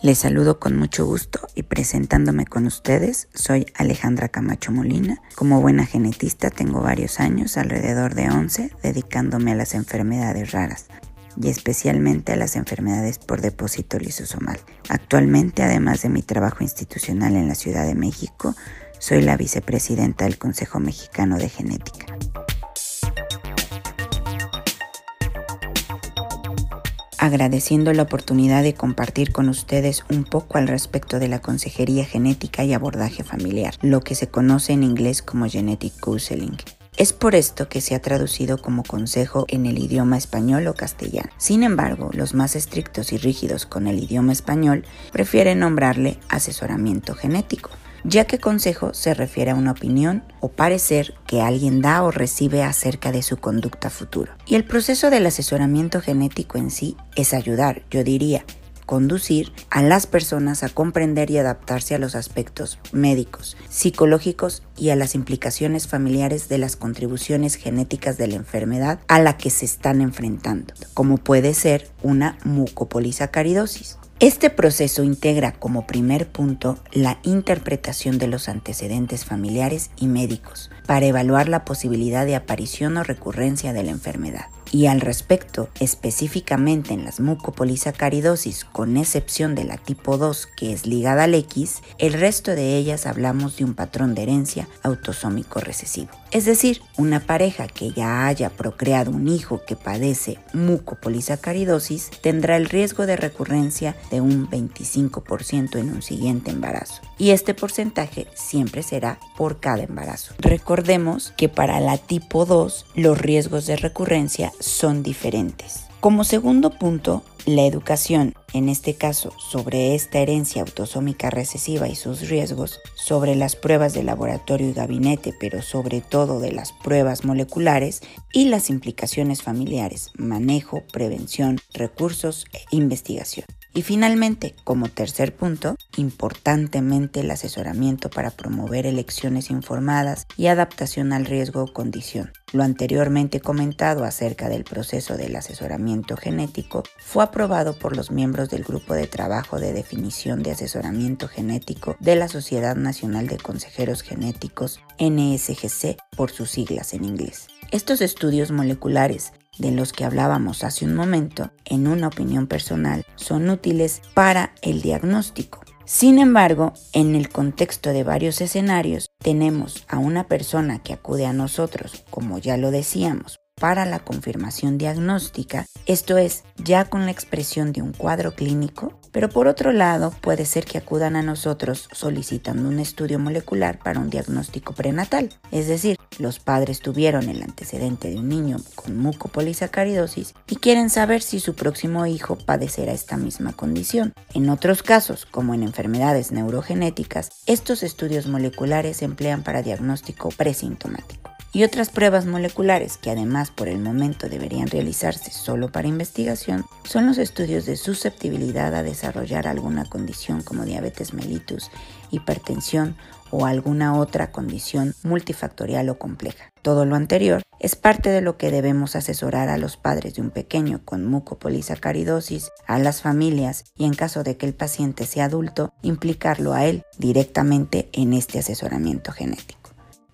Les saludo con mucho gusto y presentándome con ustedes, soy Alejandra Camacho Molina. Como buena genetista tengo varios años, alrededor de 11, dedicándome a las enfermedades raras y especialmente a las enfermedades por depósito lisosomal. Actualmente, además de mi trabajo institucional en la Ciudad de México, soy la vicepresidenta del Consejo Mexicano de Genética. Agradeciendo la oportunidad de compartir con ustedes un poco al respecto de la consejería genética y abordaje familiar, lo que se conoce en inglés como Genetic Counseling. Es por esto que se ha traducido como consejo en el idioma español o castellano. Sin embargo, los más estrictos y rígidos con el idioma español prefieren nombrarle asesoramiento genético ya que consejo se refiere a una opinión o parecer que alguien da o recibe acerca de su conducta futuro. Y el proceso del asesoramiento genético en sí es ayudar, yo diría, conducir a las personas a comprender y adaptarse a los aspectos médicos, psicológicos y a las implicaciones familiares de las contribuciones genéticas de la enfermedad a la que se están enfrentando, como puede ser una mucopolisacaridosis. Este proceso integra como primer punto la interpretación de los antecedentes familiares y médicos para evaluar la posibilidad de aparición o recurrencia de la enfermedad. Y al respecto, específicamente en las mucopolisacaridosis, con excepción de la tipo 2 que es ligada al X, el resto de ellas hablamos de un patrón de herencia autosómico recesivo. Es decir, una pareja que ya haya procreado un hijo que padece mucopolisacaridosis tendrá el riesgo de recurrencia de un 25% en un siguiente embarazo. Y este porcentaje siempre será por cada embarazo. Recordemos que para la tipo 2 los riesgos de recurrencia son diferentes. Como segundo punto, la educación, en este caso sobre esta herencia autosómica recesiva y sus riesgos, sobre las pruebas de laboratorio y gabinete, pero sobre todo de las pruebas moleculares y las implicaciones familiares, manejo, prevención, recursos e investigación. Y finalmente, como tercer punto, importantemente el asesoramiento para promover elecciones informadas y adaptación al riesgo o condición. Lo anteriormente comentado acerca del proceso del asesoramiento genético fue aprobado por los miembros del Grupo de Trabajo de Definición de Asesoramiento Genético de la Sociedad Nacional de Consejeros Genéticos, NSGC por sus siglas en inglés. Estos estudios moleculares de los que hablábamos hace un momento, en una opinión personal, son útiles para el diagnóstico. Sin embargo, en el contexto de varios escenarios, tenemos a una persona que acude a nosotros, como ya lo decíamos, para la confirmación diagnóstica, esto es, ya con la expresión de un cuadro clínico, pero por otro lado puede ser que acudan a nosotros solicitando un estudio molecular para un diagnóstico prenatal, es decir, los padres tuvieron el antecedente de un niño con mucopolisacaridosis y quieren saber si su próximo hijo padecerá esta misma condición. En otros casos, como en enfermedades neurogenéticas, estos estudios moleculares se emplean para diagnóstico presintomático y otras pruebas moleculares que además por el momento deberían realizarse solo para investigación son los estudios de susceptibilidad a desarrollar alguna condición como diabetes mellitus, hipertensión o alguna otra condición multifactorial o compleja. Todo lo anterior es parte de lo que debemos asesorar a los padres de un pequeño con mucopolisacaridosis, a las familias y en caso de que el paciente sea adulto, implicarlo a él directamente en este asesoramiento genético.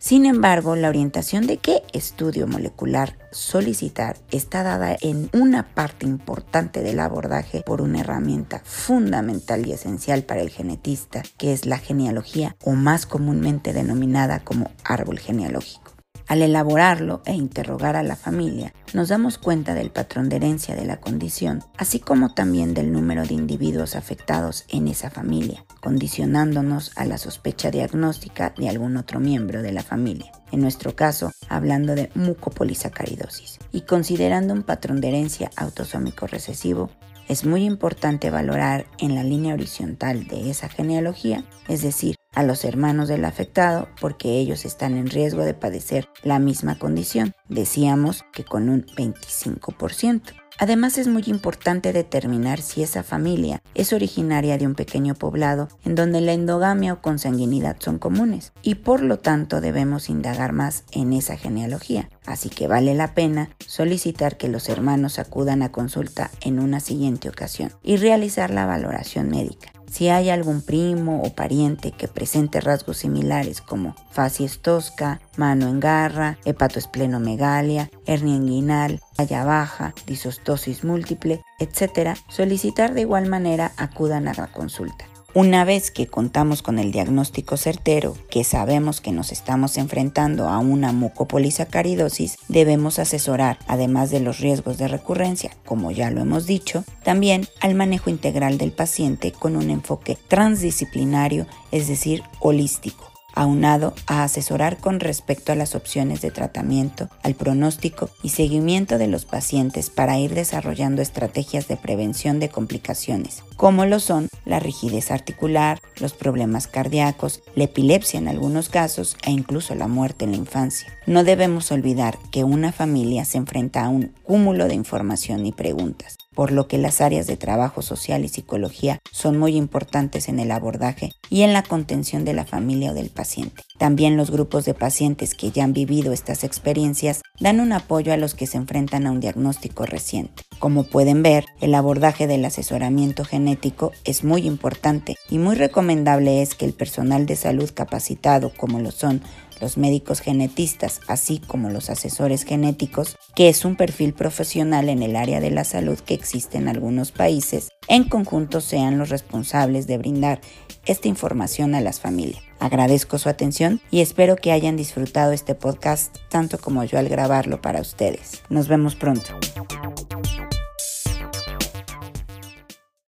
Sin embargo, la orientación de qué estudio molecular solicitar está dada en una parte importante del abordaje por una herramienta fundamental y esencial para el genetista, que es la genealogía o más comúnmente denominada como árbol genealógico. Al elaborarlo e interrogar a la familia, nos damos cuenta del patrón de herencia de la condición, así como también del número de individuos afectados en esa familia, condicionándonos a la sospecha diagnóstica de algún otro miembro de la familia, en nuestro caso hablando de mucopolisacaridosis, y considerando un patrón de herencia autosómico recesivo, es muy importante valorar en la línea horizontal de esa genealogía, es decir, a los hermanos del afectado porque ellos están en riesgo de padecer la misma condición. Decíamos que con un 25%. Además es muy importante determinar si esa familia es originaria de un pequeño poblado en donde la endogamia o consanguinidad son comunes y por lo tanto debemos indagar más en esa genealogía. Así que vale la pena solicitar que los hermanos acudan a consulta en una siguiente ocasión y realizar la valoración médica. Si hay algún primo o pariente que presente rasgos similares como facies tosca, mano en garra, hepatoesplenomegalia, hernia inguinal, talla baja, disostosis múltiple, etc., solicitar de igual manera acudan a la consulta. Una vez que contamos con el diagnóstico certero, que sabemos que nos estamos enfrentando a una mucopolisacaridosis, debemos asesorar, además de los riesgos de recurrencia, como ya lo hemos dicho, también al manejo integral del paciente con un enfoque transdisciplinario, es decir, holístico aunado a asesorar con respecto a las opciones de tratamiento, al pronóstico y seguimiento de los pacientes para ir desarrollando estrategias de prevención de complicaciones, como lo son la rigidez articular, los problemas cardíacos, la epilepsia en algunos casos e incluso la muerte en la infancia. No debemos olvidar que una familia se enfrenta a un cúmulo de información y preguntas por lo que las áreas de trabajo social y psicología son muy importantes en el abordaje y en la contención de la familia o del paciente. También los grupos de pacientes que ya han vivido estas experiencias dan un apoyo a los que se enfrentan a un diagnóstico reciente. Como pueden ver, el abordaje del asesoramiento genético es muy importante y muy recomendable es que el personal de salud capacitado, como lo son los médicos genetistas, así como los asesores genéticos, que es un perfil profesional en el área de la salud que existe en algunos países, en conjunto sean los responsables de brindar esta información a las familias. Agradezco su atención y espero que hayan disfrutado este podcast tanto como yo al grabarlo para ustedes. Nos vemos pronto.